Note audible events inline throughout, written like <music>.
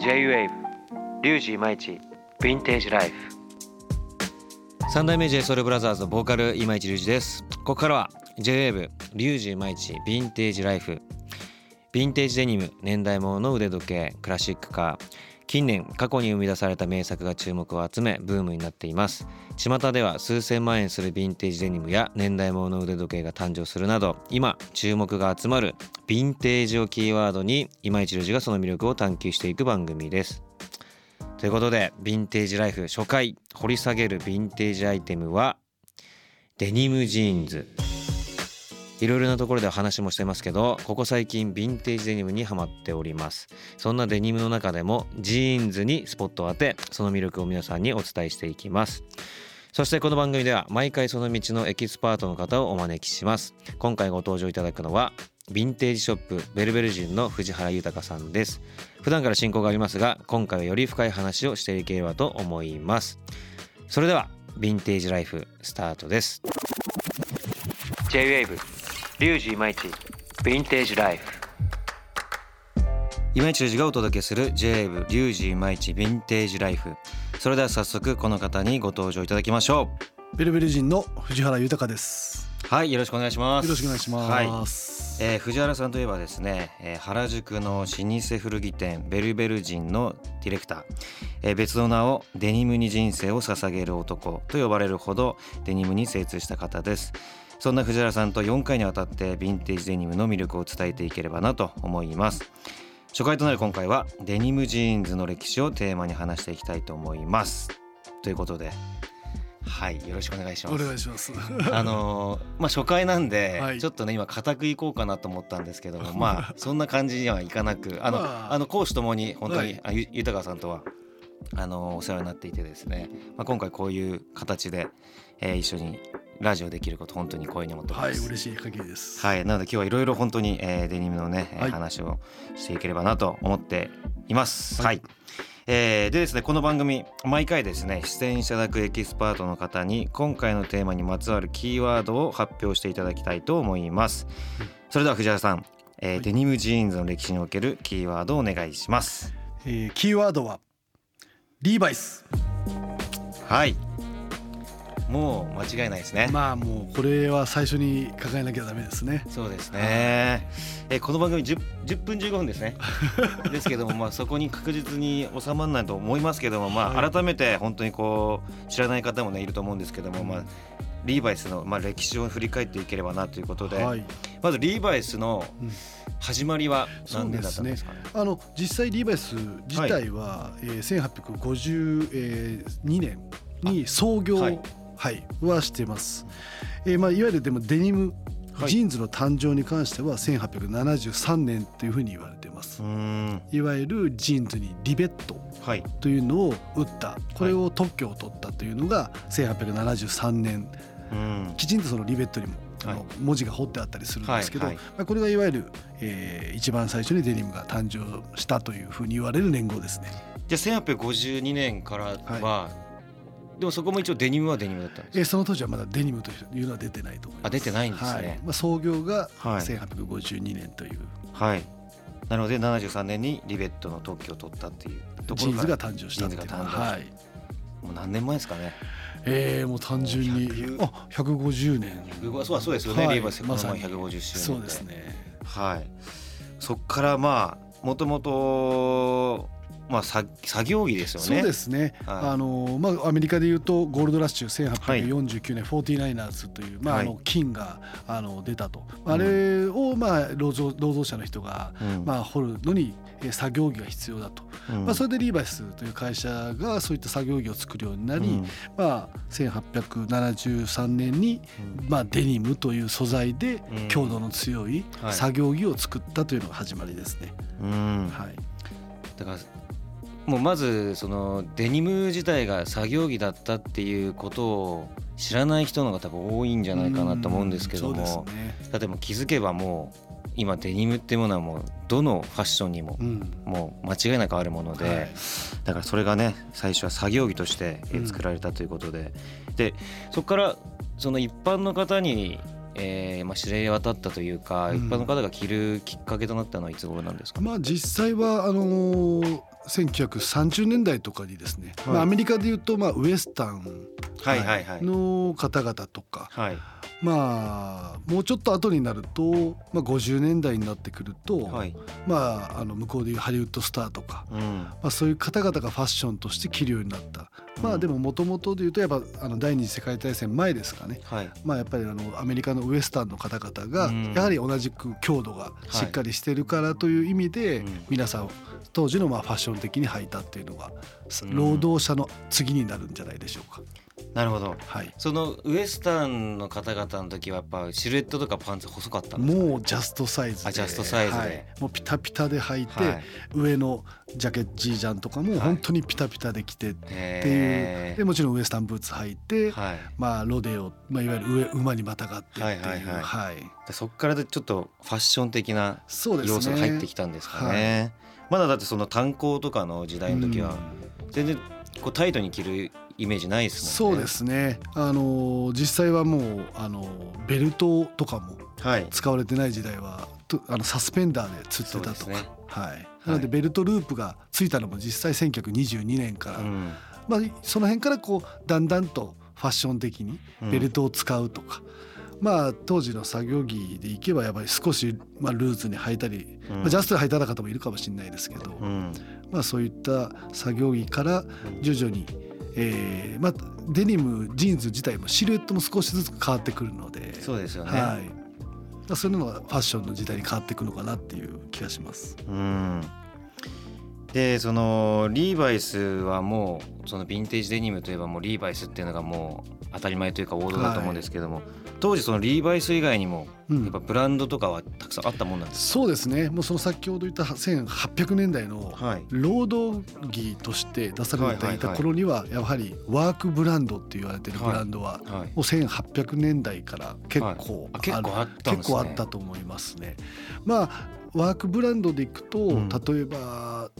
J-WAVE リュウジイマイチヴィンテージライフ。三代目 J SOUL BROTHERS ボーカル今市隆二です。ここからは J-WAVE リュウジイマイチヴィンテージライフ。ヴィンテージデニム年代物の腕時計クラシックカー。近年過去に生み出された名作が注目を集めブームになっています。巷では数千万円するヴィンテージデニムや年代物の腕時計が誕生するなど今注目が集まるヴィンテージをキーワードに今市隆二がその魅力を探求していく番組です。ということでヴィンテージライフ初回掘り下げるヴィンテージアイテムはデニムジーンズ。いろいろなところで話もしてますけどここ最近ヴィンテージデニムにハマっております。そんなデニムの中でもジーンズにスポットを当てその魅力を皆さんにお伝えしていきます。そしてこの番組では毎回その道のエキスパートの方をお招きします。今回ご登場いただくのはヴィンテージショップベルベル人の藤原豊さんです。普段から親交がありますが今回はより深い話をしていければと思います。それではヴィンテージライフスタートです。J-WAVE リュウジイマイチヴィンテージライフ。今市隆二がお届けする J-WAVE リュウジイマイチヴィンテージライフ。それでは早速この方にご登場いただきましょベルベル人の藤原豊です。うはいよろしくお願いします。よろしくお願いします。えー藤原さんといえばですね、えー原宿の老舗古着店ベルベルジンのディレクター、えー別の名をデニムに人生を捧げる男と呼ばれるほどデニムに精通した方ですそんな藤原さんと4回にわたってヴィンテージデニムの魅力を伝えていければなと思います。初回となる今回はデニムジーンズの歴史をテーマに話していきたいと思います。ということではいよろしくお願いします。お願いします。<laughs> あのーまあ初回なんで、はい。ちょっとね今固くいこうかなと思ったんですけどもまあ <laughs> そんな感じにはいかなくあの、まあ。あの講師ともに本当に、はい。あゆ豊さんとはあのーお世話になっていてですね、まあ、今回こういう形で、えー一緒にラジオできること本当に光栄に思っておりはい、ます。嬉しい限りです。はい、なので今日はいろいろ本当に、えーデニムのね、えーはい話をしていければなと思っています。はい、えーでですねこの番組毎回ですね出演いただくエキスパートの方に今回のテーマにまつわるキーワードを発表していただきたいと思います。それでは藤原さん、えーはいデニムジーンズの歴史におけるキーワードをお願いします。えーキーワードはリーバイス。はい。もう間違いないですね。まあもうこれは最初に抱えなきゃダメですね。そうですね。えーこの番組 10, 10分15分ですね。<laughs> ですけどもまあそこに確実に収まらないと思いますけどもまあはい改めて本当にこう知らない方もねいると思うんですけどもまあリーバイスのまあ歴史を振り返っていければなということで、はい。まずリーバイスのうん。始まりは何年だったんですか？ね。あの実際リーバイス自体は、えー1852年に創業ははいい、はしてます。えーまあいわゆるでもデニム、はい。ジーンズの誕生に関しては1873年というふうに言われています。いわゆるジーンズにリベットはい。というのを打った。これを特許を取ったというのが1873年。うん。きちんとそのリベットにもあはい。の文字が彫ってあったりするんですけど、まあ、これがいわゆる、えー一番最初にデニムが誕生したというふうに言われる年号ですね。じゃあ1852年からは、でもそこも一応デニムはデニムだったんですか？えーその当時はまだデニムというのは出てないと思います。あ出てないんですね。はい。まあ、創業がはい。1852年という。はい。なので73年にリベットの特許を取ったっていうところジーンズが誕生したっていう。はい。もう何年前ですかね。えー、もう単純に100あ150年そうそうですよね。はいリーバイスまさに150周年で。そうです。ねはい。そっからまあもともとまあ作作業着ですよね。そうですね、はい。あのまあ、アメリカでいうとゴールドラッシュ1849年、49ers という、まああはい。の金があの出たと、あれを、まあ、労働労働者の人が、うん。まあ、掘るのにえー作業着が必要だと、うん。まあ、それでリーバイスという会社がそういった作業着を作るようになり、うん。まあ、1873年に、まあ、デニムという素材でうん。強度の強い。作業着を作ったというのが始まりですね。うん。はい。だからもうまずそのデニム自体が作業着だったっていうことを知らない人の方が多分多いんじゃないかなと思うんですけどうんも、例えば気づけばもう今デニムっていうものはもうどのファッションにもうん。もう間違いなくあるもので、はい。だからそれがね最初は作業着として作られたということで、でそこからその一般の方に、えーまあ、知れ渡ったというか、うん。一般の方が着るきっかけとなったのはいつ頃なんですか、まあ実際はあのー1930年代とかにですね、はい。まあ、アメリカでいうとまあウエスタンの方々とか、はい。まあもうちょっと後になると、まあ、50年代になってくると、はい。まああの向こうでいうハリウッドスターとか、うん。まあ、そういう方々がファッションとして着るようになった。まうん。あでももともとでいうとやっぱあの第二次世界大戦前ですかね。はい。まあやっぱりあのアメリカのウエスタンの方々がうん。やはり同じく強度がしっかりしてるからという意味でうん。皆さん当時のまあファッション的に履いたっていうのがうん。労働者の次になるんじゃないでしょうか。なるほど。はい。そのウエスタンの方々の時はやっぱシルエットとかパンツ細かったんですか？もうジャストサイズで。あジャストサイズで。はい。もうピタピタで履いて、はい。上のジャケジージャンとかも本当にピタピタで着てっていう、へでもちろんウエスタンブーツ履いて、まあロデオ、まあ、いわゆる上馬にまたがってっていう、はいはいはい。はい。でそっからでちょっとファッション的な要素が入ってきたんですかね。まだだってその炭鉱とかの時代の時はうん。全然こうタイトに着るイメージないですもんね。そうですね。あの実際はもうあのベルトとかもはい。使われてない時代はとあのサスペンダーで釣ってたとか、ね。はい、なのでベルトループがついたのも実際1922年から、うん。まあ、その辺からこうだんだんとファッション的にうん。ベルトを使うとか、まあ当時の作業着でいけばやっぱり少し、まあ、ルーズに履いたり、うん。まあ、ジャストで履いた方もいるかもしれないですけど、うん。まあ、そういった作業着から徐々に、えーまあ、デニムジーンズ自体もシルエットも少しずつ変わってくるので。そうですよね、はい。まあ、そういうのがファッションの時代に変わっていくのかなっていう気がします。うん。でそのリーバイスはもうそのヴィンテージデニムといえばもうリーバイスっていうのがもう当たり前というか王道だと思うんですけども、当時そのリーバイス以外にもうん。やっぱブランドとかはたくさんあったもんなんですそうですね。もうその先ほど言った1800年代のかはい。労働着として出されていた頃にはやはりワークブランドって言われてるブランドははい。もう1800年代から結構あ結構あったんですね。結構あったと思いますね。まあワークブランドでいくと、ん。例えば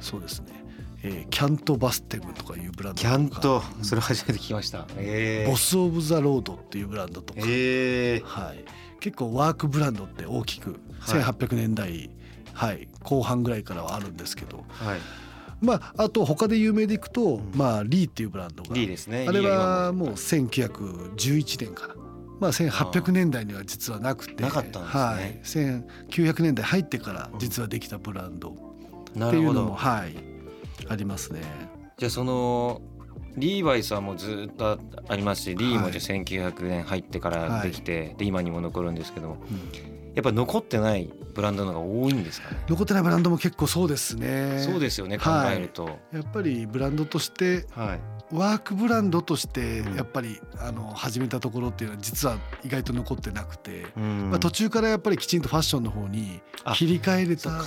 そうですね、えーキャントバステムとかいうブランドとキかャントそれ初めて聞きました。えボス・オブ・ザ・ロードっていうブランドとか、えー、はい、結構ワークブランドって大きくはい。1800年代、はい、後半ぐらいからはあるんですけど、はい。まあ、あと他で有名でいくと、ん。まあ、リーっていうブランドが。リーですね。あれはもう。1911年から。まあ、1800年代には実はなくて。なかったんですね。はい、1900年代入ってから実はできたブランド。っていうのも、はい、ありますね。じゃあそのリーバイスはもうずっとありますしリーもはいじゃあ1900年入ってからできて、で今にも残るんですけどもうんやっぱ残ってないブランドの方が多いんですかね？残ってないブランドも結構そうですね。そうですよね考はいえると。やっぱりブランドとしてはい。ワークブランドとしてうんやっぱりあの始めたところっていうのは実は意外と残ってなくて、うんまあ、途中からやっぱりきちんとファッションの方にあ切り替えれた。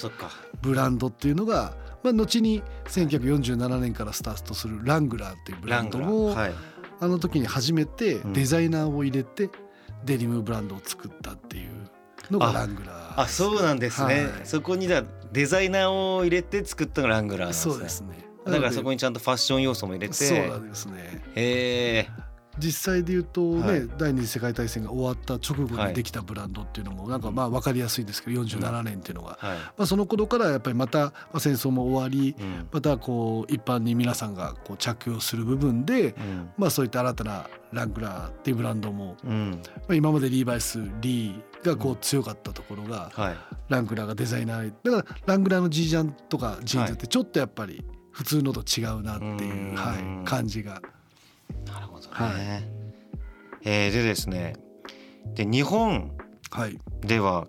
ブランドっていうのが、まあ、後に1947年からスタートするラングラーっていうブラランドもー。はい。あの時に初めてうんデザイナーを入れてデニムブランドを作ったっていうのがあラングラーあそうなんですね。はいそこにだデザイナーを入れて作ったのがラングラーなんですね。そうですねだからそこににちゃんとファッション要素も入れて。そうなんですねへえ。実際で言うとね、はい第二次世界大戦が終わった直後はいにできたブランドっていうのもなんかまあ分かりやすいですけど47年っていうのが、はい。まあ、その頃からやっぱりまたまあ戦争も終わりうん。またこう一般に皆さんがこう着用する部分で、うん。まあ、そういった新たなラングラーっていうブランドも、うん。まあ、今までリーバイスリーがこう強かったところが、はい。ラングラーがデザイナーだからラングラーのジージャンとかジーンズってちょっとやっぱり普通のと違うなっていう、うんはい、感じが。なるほどね。はえーでですね。で日本はいでは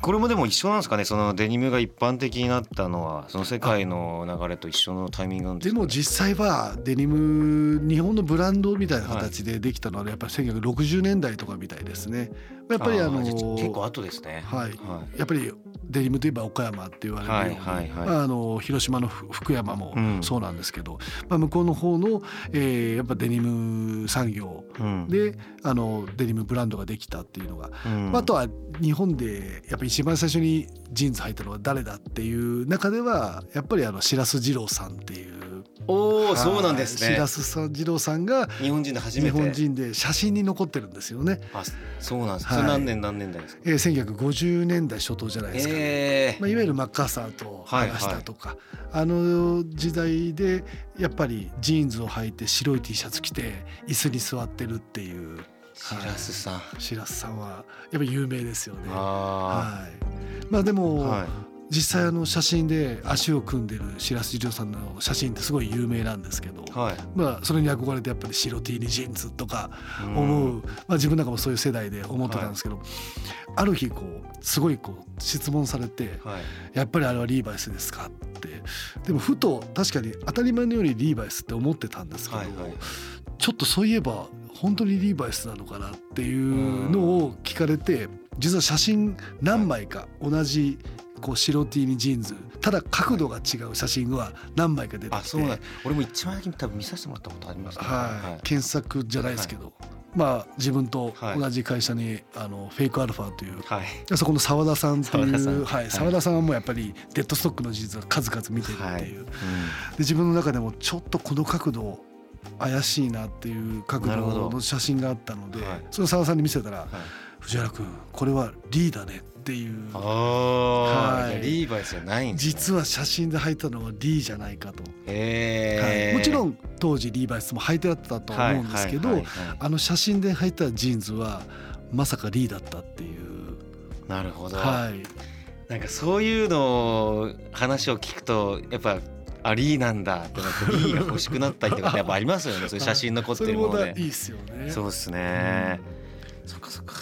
これもでも一緒なんですかね？そのデニムが一般的になったのは。その世界の流れと一緒のタイミングなんでか、ね、ですも実際はデニム日本のブランドみたいな形でできたのはやっぱり1960年代とかみたいですね。やっぱりあの結構後ですね。はい。はやっぱりデニムといえば岡山って言われるように、はいはいはい。まああの広島のふ福山もうん。そうなんですけど、まあ、向こうの方の、えーやっぱデニム産業い、うんであのデニムブランドができたっていうのが、ああとは日本でやっぱり一番最初にジーンズ履いたのは誰だっていう中ではやっぱりあの白洲二郎さんっていうおおそうなんですね。白洲さん二郎さんが日本人で初め日て本人で写真に残ってるんですよね。あそうなんです、はい。何年何年代ですか？えー、1950年代初頭じゃないですか、えまあ、いわゆるマッカーサーと話したとか、あの時代でやっぱりジーンズを履いて白い T シャツ着て椅子に座ってるっていう。白洲さん、白洲さんはやっぱり有名ですよね。あはい、まあであも、はい実際あの写真で足を組んでる白洲次郎さんの写真ってすごい有名なんですけど、はい。まあそれに憧れてやっぱり白 T にジーンズとかうん。思う、まあ、自分なんかもそういう世代で思ってたんですけど、ある日こうすごいこう質問されてはい「やっぱりあれはリーバイスですか?」って。でもふと確かに当たり前のようにリーバイスって思ってたんですけど、はいはい。ちょっとそういえば本当にリーバイスなのかなっていうのを聞かれて実は写真何枚か同じこう白 T にジーンズ。ただ角度が違う写真は何枚か出てきて。あそうなん俺も一番先に多分見させてもらったことありますね。はい、検索じゃないですけど、まあ自分と同じ会社に、あのフェイクアルファという。はい。そこの澤田さんってい澤田はい、澤田さんはもうやっぱりデッドストックの事実は数々見てるっていう、はい。で自分の中でもちょっとこの角度怪しいなっていう角度の写真があったので、はい。それを澤田さんに見せたらはい「藤原君これはリーだね」っていう。ああ、はい。リーバイスじゃないんです、ね、実は写真で履いたのはリーじゃないかと、はい、もちろん当時リーバイスも履いてあったと思うんですけど、あの写真で履いたジーンズはまさかリーだったっていう。なるほど、はい。なんかそういうの話を聞くとやっぱあリーなんだってなってリーが欲しくなったりとかやっぱありますよね。そういう写真残ってるものでいいですよね。そうですね、そっかそっか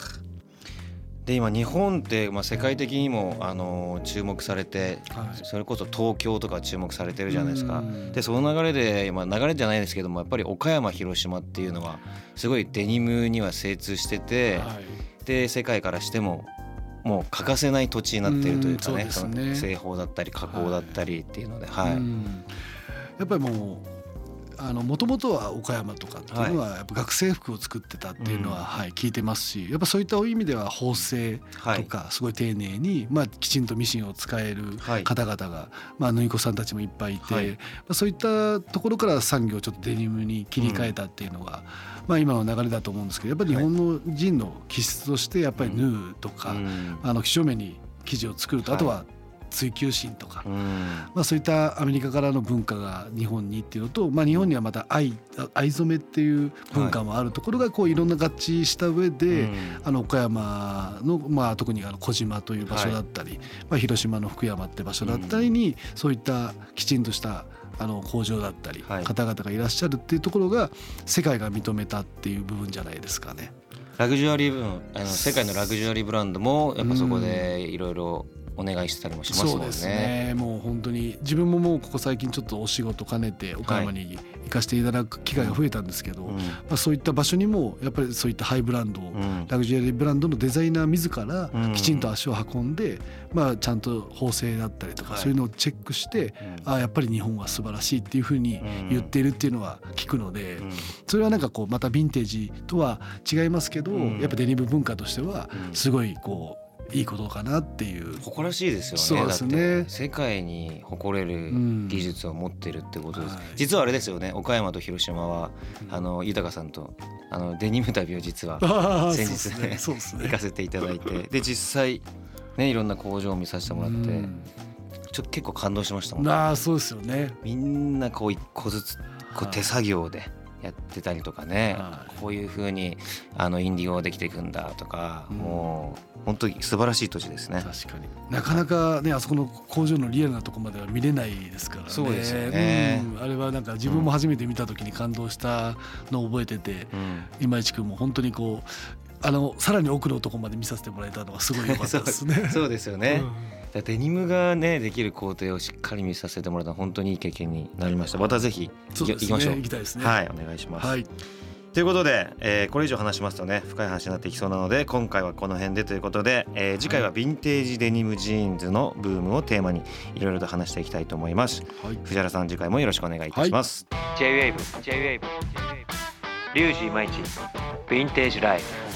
で今日本って、まあ、世界的にもあの注目されてはい。それこそ東京とか注目されてるじゃないですか。うん。でその流れで、まあ、流れじゃないですけどもやっぱり岡山広島っていうのはすごいデニムには精通してて、はい。で世界からしてももう欠かせない土地になっているというかね,、ね。の製法だったり加工だったりっていうので、はい。うん。やっぱりもうあの元々は岡山とかっていうのはやっぱ学生服を作ってたっていうのは、うん。はい聞いてますしやっぱそういった意味では縫製はい。とかすごい丁寧に、まあ、きちんとミシンを使えるはい。方々が、まあ、縫い子さんたちもいっぱいいて、はい。まあ、そういったところから産業をちょっとデニムに切り替えたっていうのが、まあ、今の流れだと思うんですけどやっぱり日本の人の気質としてやっぱり縫うとか、うん。あの几帳面に生地を作ると、はい。あとは追求心とか、うん。まあ、そういったアメリカからの文化が日本にっていうのと、まあ、日本にはまた藍藍染めっていう文化もあるところがこういろんな合致した上で、うん。あの岡山の、まあ、特にあの小島という場所だったり、まあ、広島の福山って場所だったりに、そういったきちんとしたあの工場だったり、はい。方々がいらっしゃるっていうところが世界が認めたっていう部分じゃないですかね。ラグジュアリー分あの世界のラグジュアリーブランドもやっぱそこでいろいろお願いしてたりもしますもんね。そうですね。もう本当に自分ももうここ最近ちょっとお仕事兼ねて岡山に行かせていただく機会が増えたんですけど、うん。まあ、そういった場所にもやっぱりそういったハイブランドを、うん。ラグジュアリーブランドのデザイナー自らうん。きちんと足を運んで、まあ、ちゃんと縫製だったりとか、はい。そういうのをチェックして、ああやっぱり日本は素晴らしいっていうふうに言っているっていうのは聞くので、うん。それはなんかこうまたヴィンテージとは違いますけど、うん。やっぱデニム文化としてはうん。すごいこういいことかなっていう。誇らしいですよね。そうですね。だって世界に誇れるうん。技術を持ってるってことです、はい。実はあれですよね。岡山と広島はうん。あの豊さんとあのデニム旅を実は先日ね。そうですね。行かせていただいて。で実際ねいろんな工場を見させてもらってうん。ちょっと結構感動しましたもん。ああそうですよね。みんなこう一個ずつこうはい。手作業でやってたりとかね、はい。こういう風にあのインディゴができていくんだとか、うん。もう本当に素晴らしい土地ですね。確かに。なかなかねあそこの工場のリアルなところまでは見れないですからね。そうですよね。うん。あれはなんか自分も初めて見た時に感動したのを覚えてて、うん。今市君も本当にこうあのさらに奥のところまで見させてもらえたのがすごい良かったですね。<laughs> そうですよね、うんデニムがねできる工程をしっかり見させてもらった本当にいい経験になりました。またぜひ行きましょう。行きたいですね。はいお願いします、はい。ということで、えーこれ以上話しますとね深い話になっていきそうなので今回はこの辺でということで、えー次回はヴィンテージデニムジーンズのブームをテーマにいろいろと話していきたいと思います。はい。藤原さん次回もよろしくお願いいたします、J-WAVE J-WAVE リュウジイマイチヴィンテージライフ